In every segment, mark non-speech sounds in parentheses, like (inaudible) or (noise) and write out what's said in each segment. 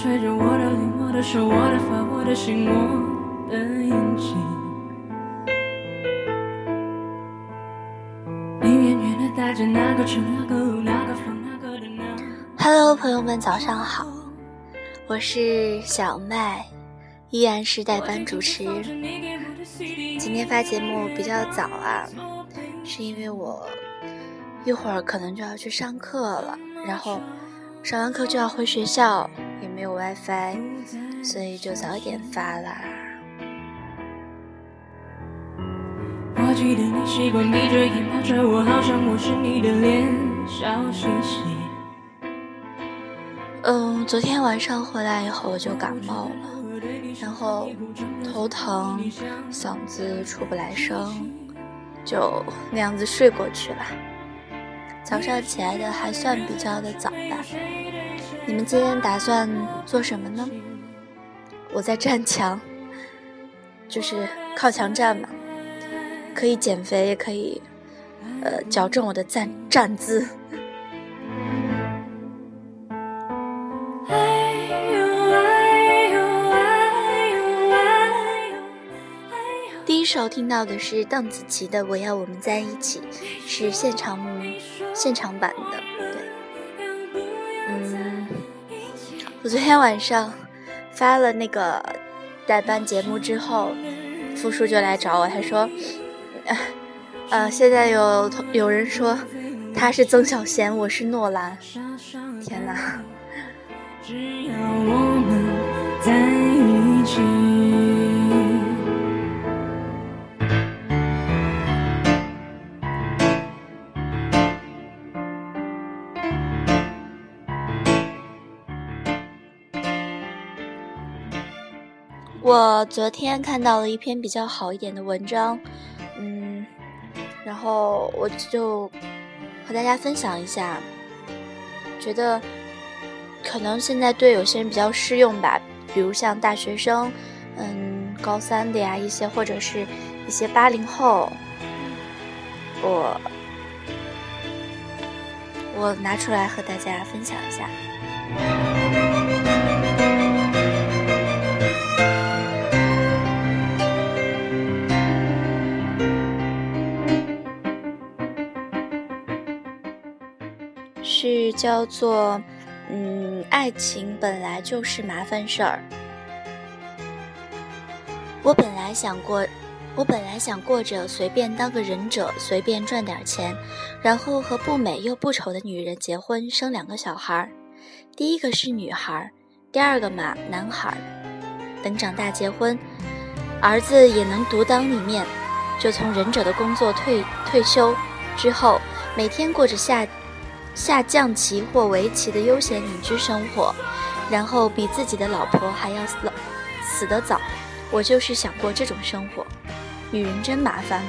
吹着我的脸，我的手，我的发，我的心，我的眼睛。你远远的带着那个春，那个雾，那个风，那个的那。Hello，朋友们，早上好，我是小麦，依然是代班主持。今天发节目比较早啊，是因为我一会儿可能就要去上课了，然后上完课就要回学校，也没有 WiFi，所以就早点发啦。我记得你习惯闭着眼抱着我，好像我是你的脸，笑嘻嘻。嗯，昨天晚上回来以后我就感冒了，然后头疼，嗓子出不来声，就那样子睡过去了。早上起来的还算比较的早吧。你们今天打算做什么呢？我在站墙，就是靠墙站嘛，可以减肥，也可以，呃，矫正我的站站姿。第一首听到的是邓紫棋的《我要我们在一起》，是现场现场版的。我昨天晚上发了那个代班节目之后，付叔就来找我，他说：“呃，现在有有人说他是曾小贤，我是诺兰。”天哪！只要我们在一起。我昨天看到了一篇比较好一点的文章，嗯，然后我就和大家分享一下，觉得可能现在对有些人比较适用吧，比如像大学生，嗯，高三的呀一些，或者是一些八零后，我我拿出来和大家分享一下。叫做，嗯，爱情本来就是麻烦事儿。我本来想过，我本来想过着随便当个忍者，随便赚点钱，然后和不美又不丑的女人结婚，生两个小孩儿。第一个是女孩儿，第二个嘛男孩儿。等长大结婚，儿子也能独当一面，就从忍者的工作退退休之后，每天过着下。下象棋或围棋的悠闲隐居生活，然后比自己的老婆还要死死得早。我就是想过这种生活。女人真麻烦。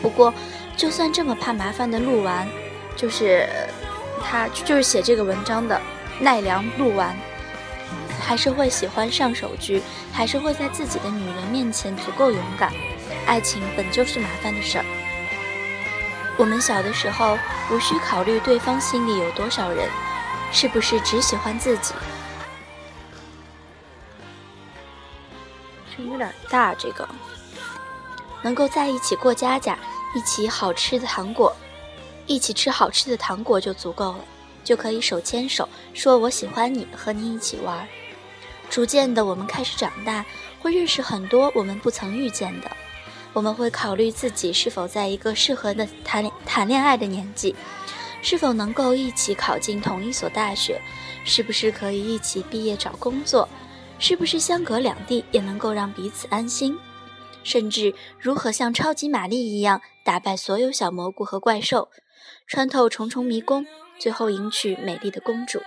不过，就算这么怕麻烦的鹿丸，就是他就是写这个文章的奈良鹿丸，还是会喜欢上手局，还是会在自己的女人面前足够勇敢。爱情本就是麻烦的事儿。我们小的时候，无需考虑对方心里有多少人，是不是只喜欢自己。声音有点大，这个能够在一起过家家，一起好吃的糖果，一起吃好吃的糖果就足够了，就可以手牵手说我喜欢你，和你一起玩。逐渐的，我们开始长大，会认识很多我们不曾遇见的。我们会考虑自己是否在一个适合的谈谈恋爱的年纪，是否能够一起考进同一所大学，是不是可以一起毕业找工作，是不是相隔两地也能够让彼此安心，甚至如何像超级玛丽一样打败所有小蘑菇和怪兽，穿透重重迷宫，最后迎娶美丽的公主。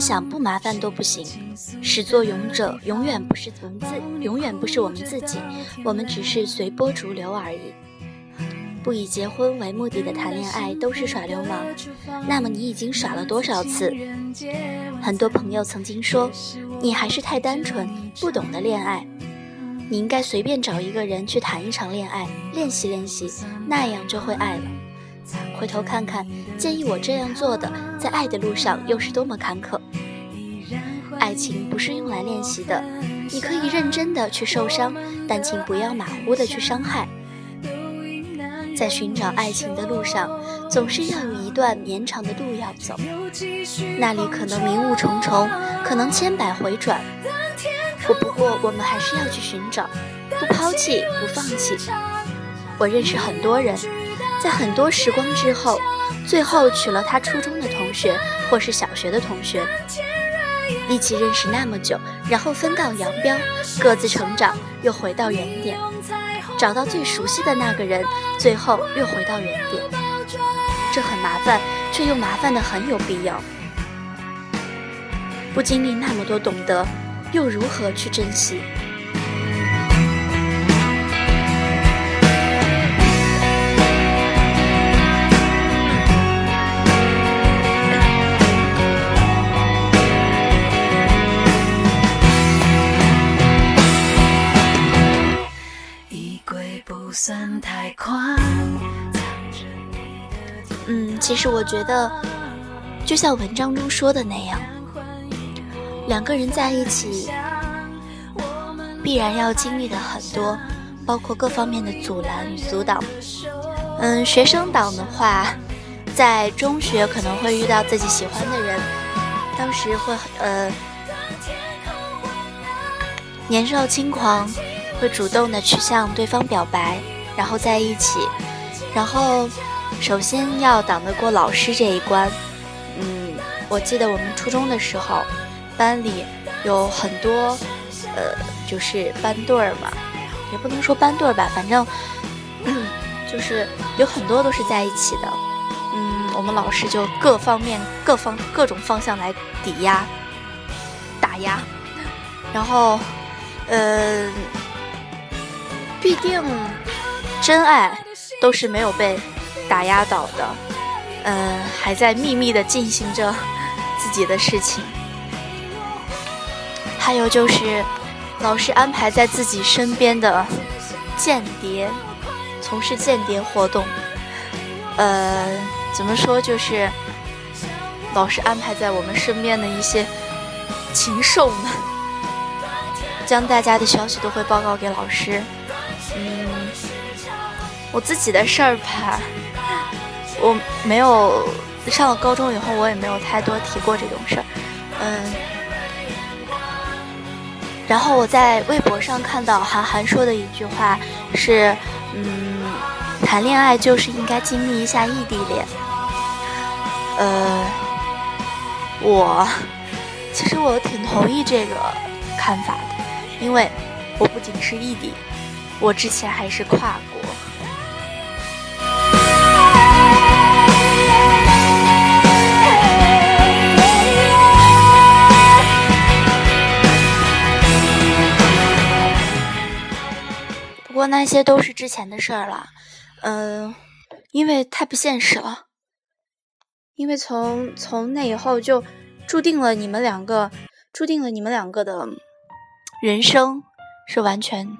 想不麻烦都不行。始作俑者永远不是文字，永远不是我们自己，我们只是随波逐流而已。不以结婚为目的的谈恋爱都是耍流氓。那么你已经耍了多少次？很多朋友曾经说，你还是太单纯，不懂得恋爱。你应该随便找一个人去谈一场恋爱，练习练习，那样就会爱了。回头看看，建议我这样做的，在爱的路上又是多么坎坷。爱情不是用来练习的，你可以认真的去受伤，但请不要马虎的去伤害。在寻找爱情的路上，总是要有一段绵长的路要走，那里可能迷雾重重，可能千百回转。不不过，我们还是要去寻找，不抛弃，不放弃。我认识很多人，在很多时光之后，最后娶了他初中的同学或是小学的同学，一起认识那么久，然后分道扬镳，各自成长，又回到原点。找到最熟悉的那个人，最后又回到原点，这很麻烦，却又麻烦的很有必要。不经历那么多懂得，又如何去珍惜？其实我觉得，就像文章中说的那样，两个人在一起，必然要经历的很多，包括各方面的阻拦与阻挡。嗯，学生党的话，在中学可能会遇到自己喜欢的人，当时会呃年少轻狂，会主动的去向对方表白。然后在一起，然后首先要挡得过老师这一关。嗯，我记得我们初中的时候，班里有很多，呃，就是班对儿嘛，也不能说班对儿吧，反正 (clears throat) 就是有很多都是在一起的。嗯，我们老师就各方面、各方各种方向来抵押、打压，然后，呃，必定。真爱都是没有被打压倒的，嗯，还在秘密的进行着自己的事情。还有就是，老师安排在自己身边的间谍，从事间谍活动。呃，怎么说？就是老师安排在我们身边的一些禽兽们，将大家的消息都会报告给老师。嗯。我自己的事儿吧，我没有上了高中以后，我也没有太多提过这种事儿，嗯。然后我在微博上看到韩寒说的一句话是，嗯，谈恋爱就是应该经历一下异地恋。呃，我其实我挺同意这个看法的，因为我不仅是异地，我之前还是跨国。不过那些都是之前的事儿了，嗯，因为太不现实了。因为从从那以后就注定了你们两个，注定了你们两个的人生是完全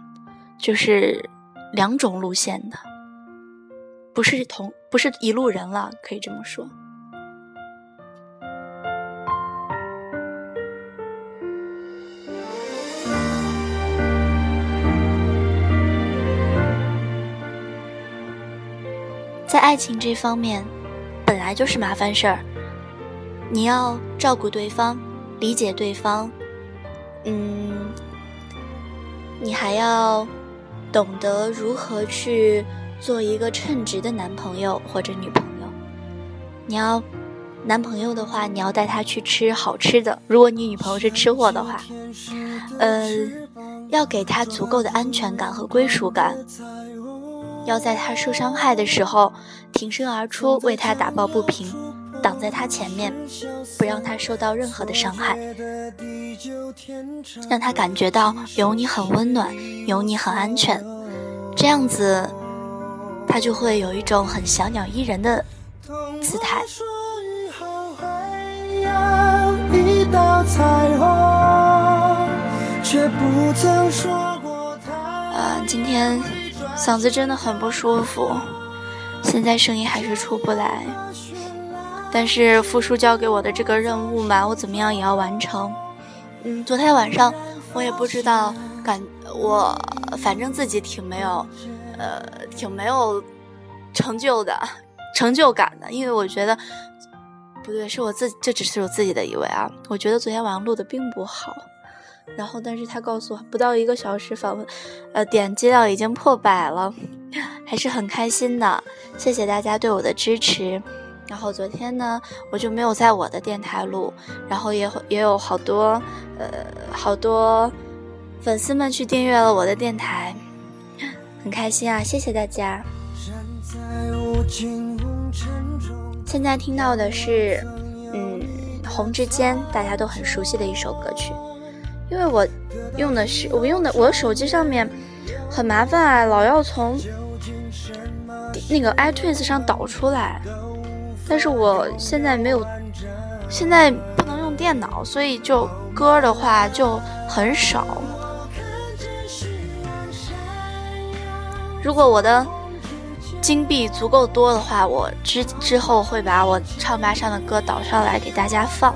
就是两种路线的，不是同不是一路人了，可以这么说。在爱情这方面，本来就是麻烦事儿。你要照顾对方，理解对方，嗯，你还要懂得如何去做一个称职的男朋友或者女朋友。你要男朋友的话，你要带他去吃好吃的；如果你女朋友是吃货的话，呃，要给他足够的安全感和归属感。要在他受伤害的时候挺身而出，为他打抱不平，挡在他前面，不让他受到任何的伤害，让他感觉到有你很温暖，有你很安全，这样子，他就会有一种很小鸟依人的姿态。呃，今天嗓子真的很不舒服，现在声音还是出不来。但是复叔交给我的这个任务嘛，我怎么样也要完成。嗯，昨天晚上我也不知道感我，反正自己挺没有，呃，挺没有成就的，成就感的，因为我觉得不对，是我自这只是我自己的以为啊，我觉得昨天晚上录的并不好。然后，但是他告诉我，不到一个小时访问，呃，点击量已经破百了，(laughs) 还是很开心的。谢谢大家对我的支持。然后昨天呢，我就没有在我的电台录，然后也也有好多，呃，好多粉丝们去订阅了我的电台，很开心啊！谢谢大家。现在听到的是，嗯，《红之间》，大家都很熟悉的一首歌曲。因为我用的是我用的我的手机上面很麻烦啊，老要从那个 iTunes 上导出来，但是我现在没有，现在不能用电脑，所以就歌的话就很少。如果我的金币足够多的话，我之之后会把我唱吧上的歌导上来给大家放，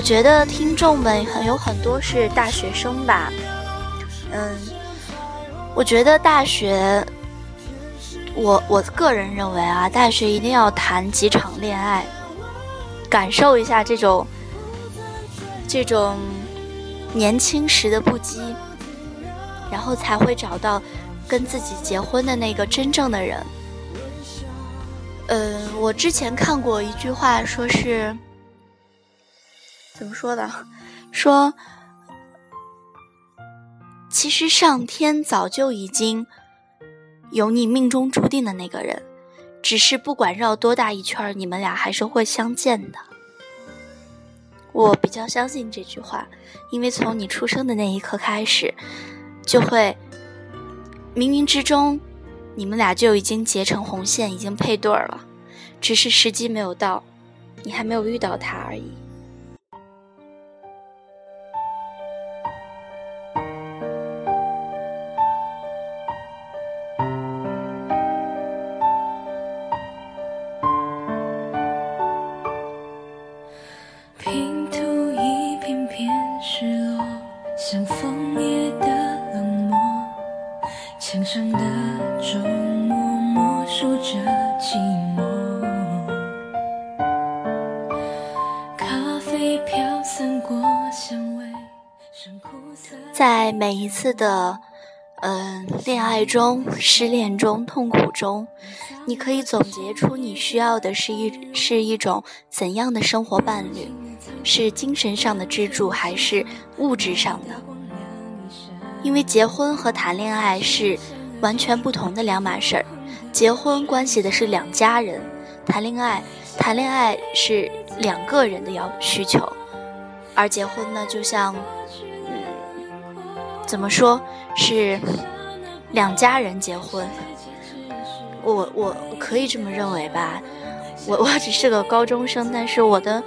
我觉得听众们很有很多是大学生吧。嗯，我觉得大学，我我个人认为啊，大学一定要谈几场恋爱，感受一下这种这种年轻时的不羁，然后才会找到跟自己结婚的那个真正的人。嗯，我之前看过一句话，说是怎么说的？(laughs) 说其实上天早就已经有你命中注定的那个人，只是不管绕多大一圈，你们俩还是会相见的。我比较相信这句话，因为从你出生的那一刻开始，就会冥冥之中。你们俩就已经结成红线，已经配对了，只是时机没有到，你还没有遇到他而已。每一次的，嗯，恋爱中、失恋中、痛苦中，你可以总结出你需要的是一是一种怎样的生活伴侣？是精神上的支柱，还是物质上的？因为结婚和谈恋爱是完全不同的两码事儿。结婚关系的是两家人，谈恋爱，谈恋爱是两个人的要需求，而结婚呢，就像。怎么说是两家人结婚？我我可以这么认为吧。我我只是个高中生，但是我的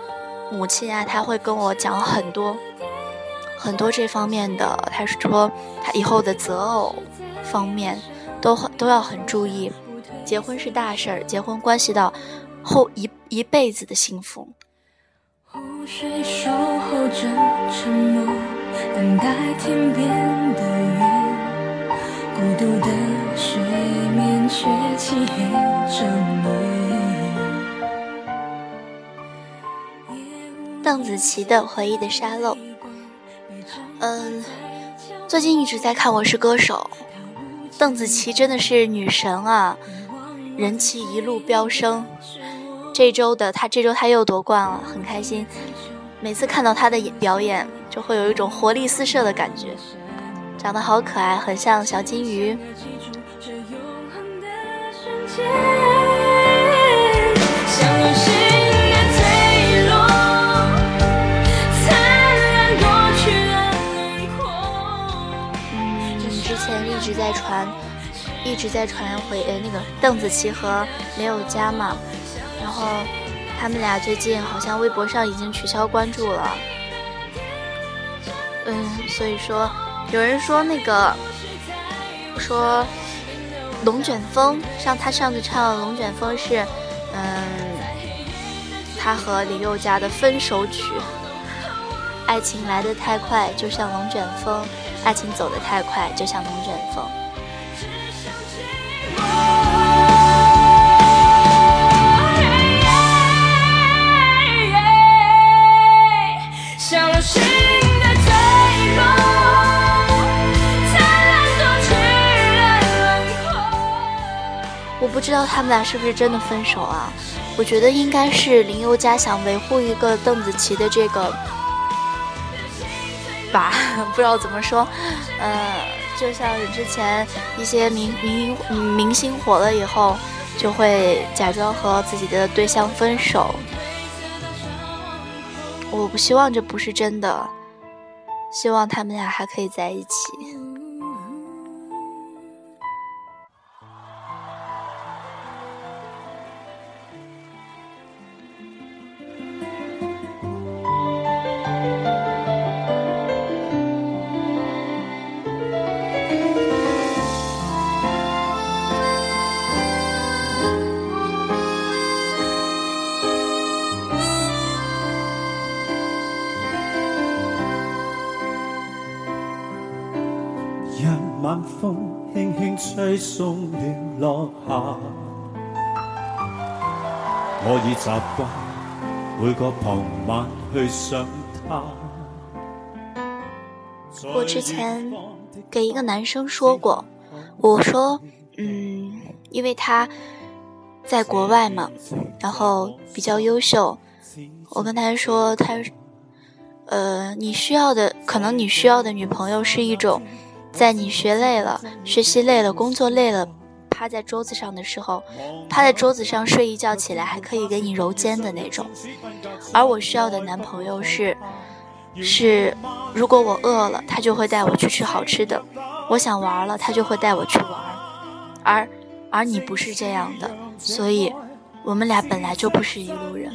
母亲啊，她会跟我讲很多很多这方面的。她说她以后的择偶方面都都要很注意。结婚是大事儿，结婚关系到后一一辈子的幸福。湖水守候着沉默。等待天边，独的水面却漆黑整夜。邓紫棋的回忆的沙漏。嗯，最近一直在看《我是歌手》，邓紫棋真的是女神啊，人气一路飙升。这周的她，这周她又夺冠了，很开心。每次看到她的表演，就会有一种活力四射的感觉。长得好可爱，很像小金鱼。之前一直在传，一直在传回呃那个邓紫棋和林宥嘉嘛，然后他们俩最近好像微博上已经取消关注了。嗯，所以说有人说那个说龙卷风，像他上次唱龙卷风是嗯他和林宥嘉的分手曲。爱情来得太快，就像龙卷风；爱情走得太快，就像龙卷风。知道他们俩是不是真的分手啊？我觉得应该是林宥嘉想维护一个邓紫棋的这个。吧，(laughs) 不知道怎么说，呃，就像之前一些明明明星火了以后，就会假装和自己的对象分手。我不希望这不是真的，希望他们俩还可以在一起。轻吹送了落下，我已习惯每个傍晚去想他。我之前给一个男生说过，我说，嗯，因为他在国外嘛，然后比较优秀，我跟他说，他，呃，你需要的，可能你需要的女朋友是一种。在你学累了、学习累了、工作累了，趴在桌子上的时候，趴在桌子上睡一觉起来还可以给你揉肩的那种。而我需要的男朋友是，是如果我饿了，他就会带我去吃好吃的；我想玩了，他就会带我去玩。而而你不是这样的，所以我们俩本来就不是一路人。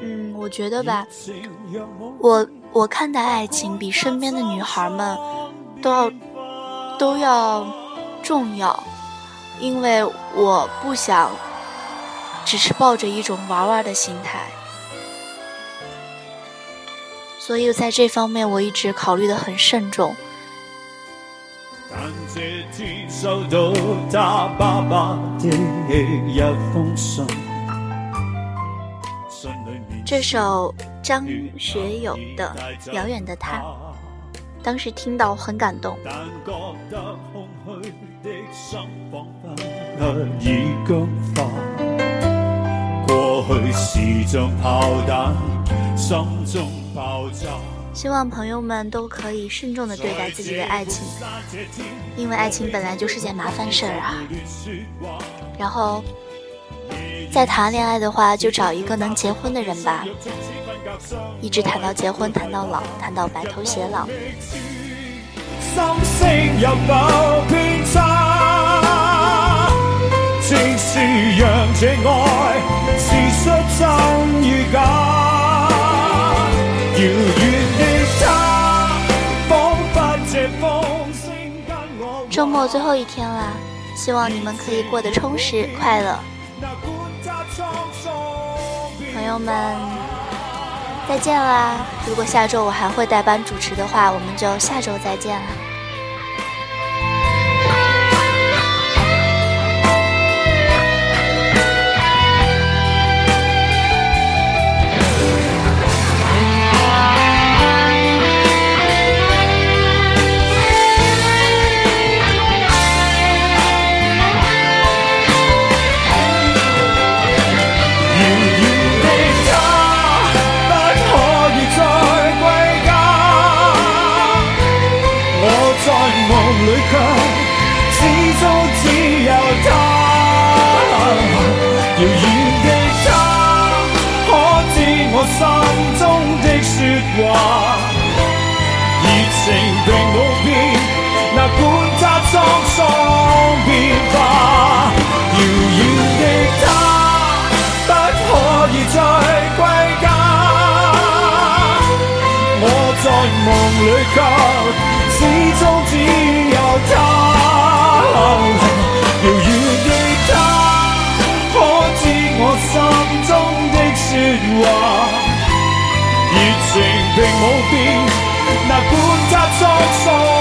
嗯，我觉得吧，我我看待爱情比身边的女孩们都要都要重要，因为我不想只是抱着一种玩玩的心态，所以在这方面我一直考虑的很慎重。这首张学友的《遥远的他》，当时听到很感动。过去是像炮弹，心中爆炸。希望朋友们都可以慎重的对待自己的爱情，因为爱情本来就是件麻烦事儿啊。然后，再谈恋爱的话，就找一个能结婚的人吧，一直谈到结婚，谈到老，谈到白头偕老。周末最后一天啦，希望你们可以过得充实快乐。朋友们，再见啦！如果下周我还会代班主持的话，我们就下周再见了。话。热情并冇变，哪管它沧桑变化。遥远的他，不可以再归家。我在梦里却，始终只有他。遥远的他，可知我心中的说话？热情无变，那管他沧桑。